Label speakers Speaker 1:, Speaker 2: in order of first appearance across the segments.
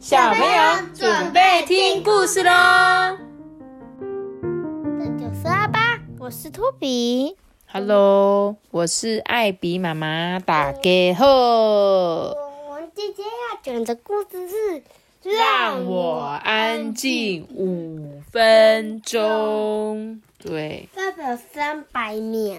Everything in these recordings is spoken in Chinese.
Speaker 1: 小朋友准备听故事喽！
Speaker 2: 这就是阿巴，我是托比。
Speaker 1: Hello，我是艾比妈妈，大家好。
Speaker 2: 我们今天要讲的故事是
Speaker 1: 让我安静五分钟。对，
Speaker 2: 代表三百秒。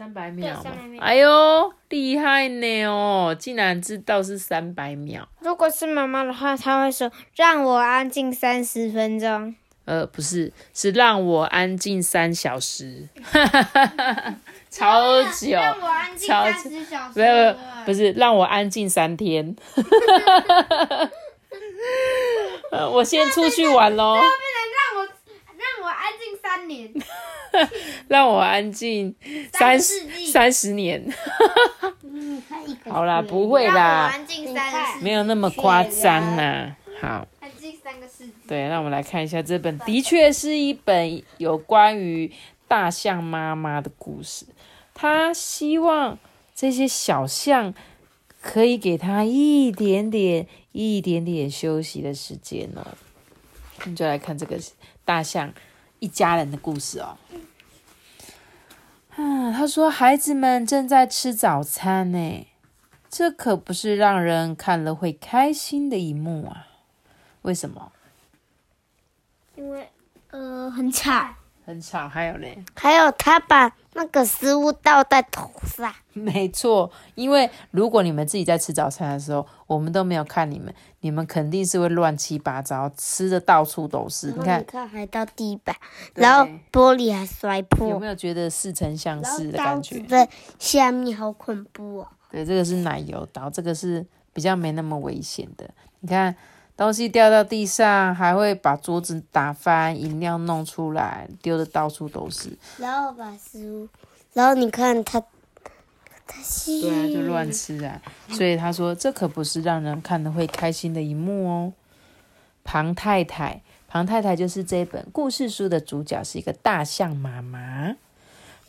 Speaker 1: 三百秒
Speaker 2: 对300秒
Speaker 1: 哎呦，厉害呢哦，竟然知道是三百秒。
Speaker 2: 如果是妈妈的话，她会说：“让我安静三十分钟。
Speaker 1: 呃，不是，是让我安静三小时，超久，
Speaker 2: 让我安静
Speaker 1: 超
Speaker 2: 三十小时。
Speaker 1: 没有，不是让我安静三天。呃，我先出去玩喽，
Speaker 2: 三年。
Speaker 1: 让我安静三
Speaker 2: 三世
Speaker 1: 三十年。好啦，不会啦，
Speaker 2: 安静三，
Speaker 1: 没有那么夸张啦。好，
Speaker 2: 安静三个世纪。
Speaker 1: 对，那我们来看一下这本，的确是一本有关于大象妈妈的故事。他希望这些小象可以给他一点点、一点点休息的时间呢。我们就来看这个大象一家人的故事哦。啊，他说孩子们正在吃早餐呢，这可不是让人看了会开心的一幕啊。为什么？
Speaker 2: 因为呃很吵，
Speaker 1: 很吵，还有嘞，
Speaker 2: 还有他把那个食物倒在头上。
Speaker 1: 没错，因为如果你们自己在吃早餐的时候，我们都没有看你们，你们肯定是会乱七八糟，吃的到处都是。你看
Speaker 2: 你看还到地板，然后玻璃还摔破，
Speaker 1: 有没有觉得似曾相识的感觉？
Speaker 2: 子在下面，好恐怖哦！
Speaker 1: 对，这个是奶油刀，这个是比较没那么危险的。你看，东西掉到地上，还会把桌子打翻，饮料弄出来，丢的到处都是。
Speaker 2: 然后把食物，然后你看他，他吸，
Speaker 1: 对啊，就乱吃啊。所以他说，这可不是让人看的会开心的一幕哦。庞太太，庞太太就是这本故事书的主角，是一个大象妈妈。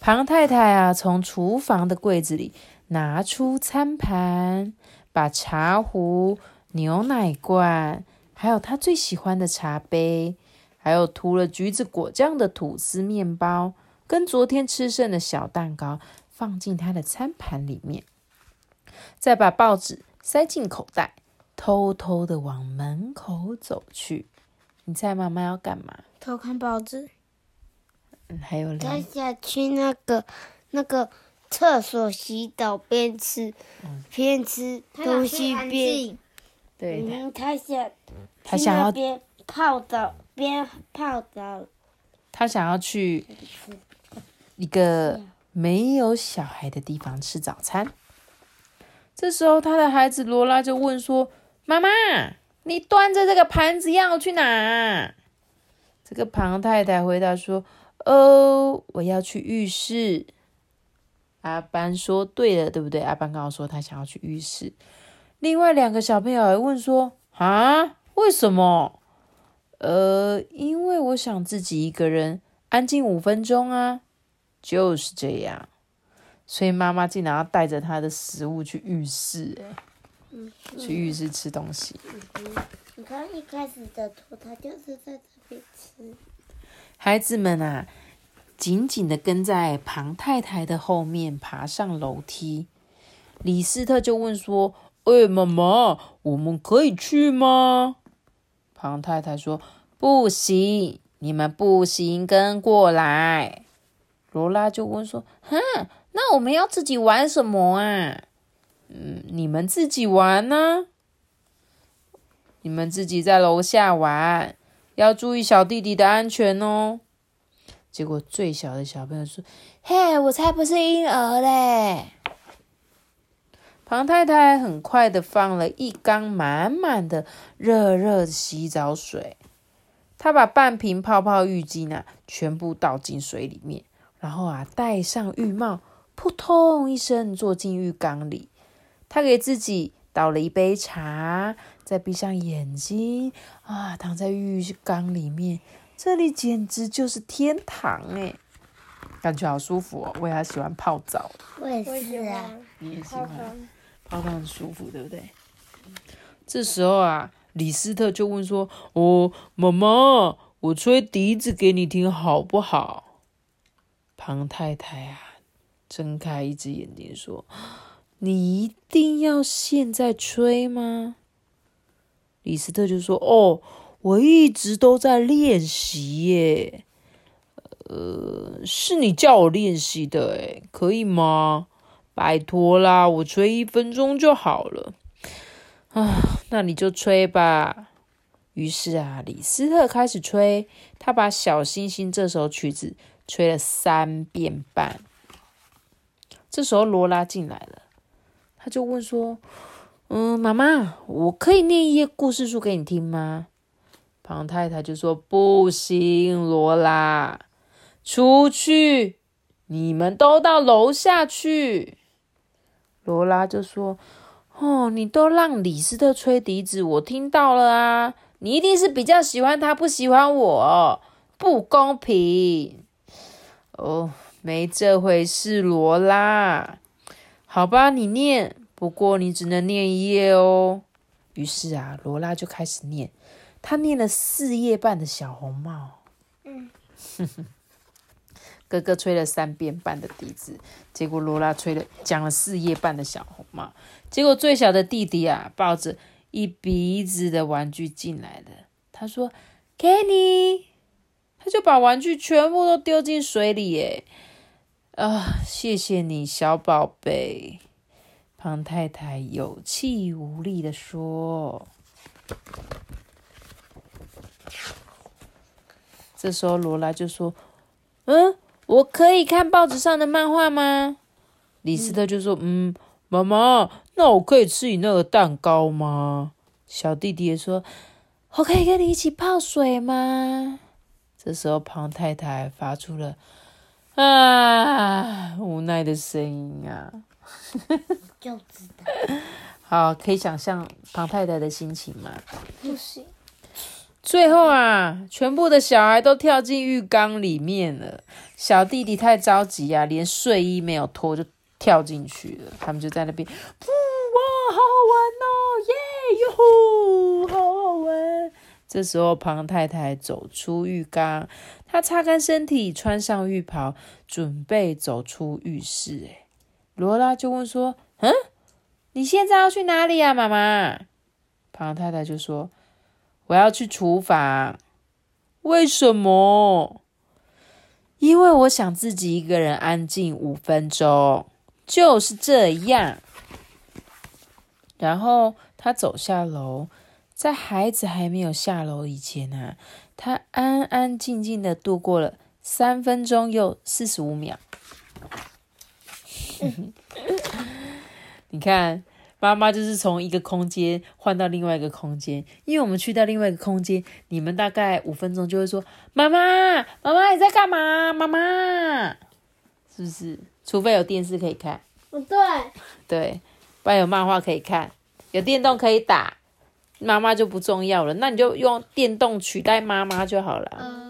Speaker 1: 庞太太啊，从厨房的柜子里拿出餐盘，把茶壶、牛奶罐，还有他最喜欢的茶杯，还有涂了橘子果酱的吐司面包，跟昨天吃剩的小蛋糕放进他的餐盘里面，再把报纸塞进口袋，偷偷的往门口走去。你猜妈妈要干嘛？
Speaker 2: 偷看报纸，
Speaker 1: 嗯，还有
Speaker 2: 他，想去那个那个厕所洗澡，边吃边吃东西边，
Speaker 1: 对，
Speaker 2: 嗯，他想
Speaker 1: 他想要
Speaker 2: 边泡澡边泡澡，
Speaker 1: 他想要去一个没有小孩的地方吃早餐。这时候，他的孩子罗拉就问说：“妈妈，你端着这个盘子要去哪？”这个庞太太回答说：“哦，我要去浴室。”阿班说：“对了，对不对？”阿班刚刚说他想要去浴室。另外两个小朋友还问说：“啊，为什么？”呃，因为我想自己一个人安静五分钟啊，就是这样。所以妈妈竟然要带着她的食物去浴室、欸，去浴室吃东西。
Speaker 2: 你看一开始的图，他就是在这边吃。
Speaker 1: 孩子们啊，紧紧的跟在庞太太的后面爬上楼梯。李斯特就问说：“喂，妈妈，我们可以去吗？”庞太太说：“不行，你们不行跟过来。”罗拉就问说：“哼，那我们要自己玩什么啊？”嗯，你们自己玩呢、你们自己在楼下玩，要注意小弟弟的安全哦。结果最小的小朋友说：“嘿，我才不是婴儿嘞！”庞太太很快的放了一缸满满的热热的洗澡水，她把半瓶泡泡浴巾啊全部倒进水里面，然后啊戴上浴帽，扑通一声坐进浴缸里。她给自己倒了一杯茶，再闭上眼睛啊，躺在浴缸里面，这里简直就是天堂哎，感觉好舒服哦！我也喜欢泡澡，
Speaker 2: 我也是啊，
Speaker 1: 你也喜欢？泡汤很舒服，对不对？这时候啊，李斯特就问说：“哦，妈妈，我吹笛子给你听好不好？”庞太太啊，睁开一只眼睛说：“你一定要现在吹吗？”李斯特就说：“哦，我一直都在练习耶。呃，是你叫我练习的，哎，可以吗？拜托啦，我吹一分钟就好了。啊，那你就吹吧。”于是啊，李斯特开始吹，他把《小星星》这首曲子吹了三遍半。这时候罗拉进来了，他就问说。嗯，妈妈，我可以念一页故事书给你听吗？庞太太就说：“不行，罗拉，出去，你们都到楼下去。”罗拉就说：“哦，你都让李斯特吹笛子，我听到了啊，你一定是比较喜欢他，不喜欢我，不公平。”哦，没这回事，罗拉。好吧，你念。不过你只能念一页哦。于是啊，罗拉就开始念，她念了四页半的小红帽。嗯，哥哥吹了三遍半的笛子，结果罗拉吹了讲了四页半的小红帽。结果最小的弟弟啊，抱着一鼻子的玩具进来了。他说：“给你。”他就把玩具全部都丢进水里。耶！啊，谢谢你，小宝贝。胖太太有气无力的说：“这时候罗拉就说，嗯，我可以看报纸上的漫画吗？”李斯特就说：“嗯，妈妈，那我可以吃你那个蛋糕吗？”小弟弟也说：“我可以跟你一起泡水吗？”这时候庞太太发出了啊无奈的声音啊。
Speaker 2: 就知道，
Speaker 1: 好，可以想象庞太太的心情吗？
Speaker 2: 不行。
Speaker 1: 最后啊，全部的小孩都跳进浴缸里面了。小弟弟太着急啊，连睡衣没有脱就跳进去了。他们就在那边，哇，好好玩哦，耶哟，好好玩。这时候庞太太走出浴缸，她擦干身体，穿上浴袍，准备走出浴室。哎，罗拉就问说。嗯，你现在要去哪里呀，妈妈？庞太太就说：“我要去厨房。”为什么？因为我想自己一个人安静五分钟，就是这样。然后他走下楼，在孩子还没有下楼以前呢，他安安静静的度过了三分钟又四十五秒。你看，妈妈就是从一个空间换到另外一个空间，因为我们去到另外一个空间，你们大概五分钟就会说：“妈妈，妈妈你在干嘛？”妈妈，是不是？除非有电视可以看，
Speaker 2: 不对，
Speaker 1: 对，不然有漫画可以看，有电动可以打，妈妈就不重要了。那你就用电动取代妈妈就好了。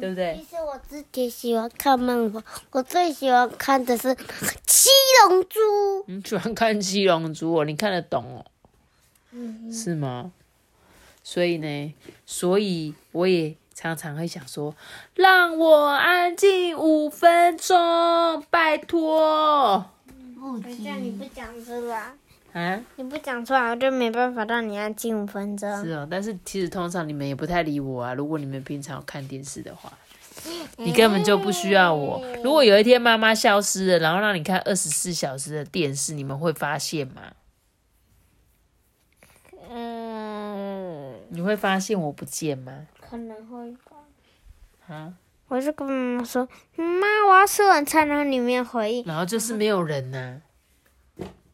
Speaker 1: 对不对？
Speaker 2: 我自己喜欢看漫画，我最喜欢看的是《七龙珠》。
Speaker 1: 你喜欢看《七龙珠》哦？你看得懂哦？嗯，是吗？所以呢，所以我也常常会想说，让我安静五分钟，拜托。
Speaker 2: 等一下你不讲出来。
Speaker 1: 啊！
Speaker 2: 你不讲出来，我就没办法让你安静五分钟。
Speaker 1: 是哦，但是其实通常你们也不太理我啊。如果你们平常看电视的话，你根本就不需要我。如果有一天妈妈消失了，然后让你看二十四小时的电视，你们会发现吗？嗯，你会发现我不见吗？
Speaker 2: 可能会吧。
Speaker 1: 啊？
Speaker 2: 我就跟妈妈说：“妈，我要吃晚餐。”然后里面回应，
Speaker 1: 然后就是没有人呢。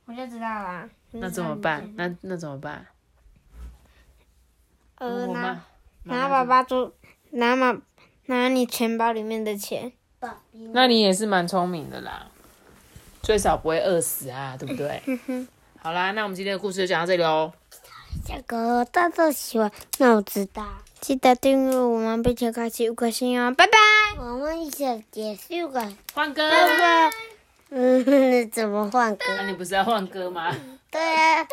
Speaker 2: 我就知道了。
Speaker 1: 那怎么办？那那怎么办？
Speaker 2: 呃，拿拿爸爸做拿妈拿你钱包里面的钱。
Speaker 1: 那你也是蛮聪明的啦，最少不会饿死啊，对不对？好啦，那我们今天的故事就讲到这里喽。
Speaker 2: 下个大家喜欢，那我知道，记得订阅我们，并且开启五颗星哦，拜拜。我们一起结束了，
Speaker 1: 换歌。
Speaker 2: 嗯，怎么换歌？
Speaker 1: 那你不是要换歌吗？
Speaker 2: 对啊，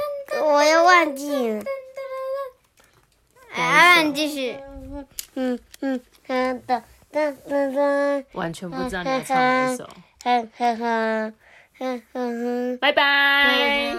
Speaker 2: 我又忘记了。然继续。嗯嗯嗯哒哒哒哒。
Speaker 1: 完全不知道你要唱哪一首。
Speaker 2: 哼哼哼。
Speaker 1: 拜拜。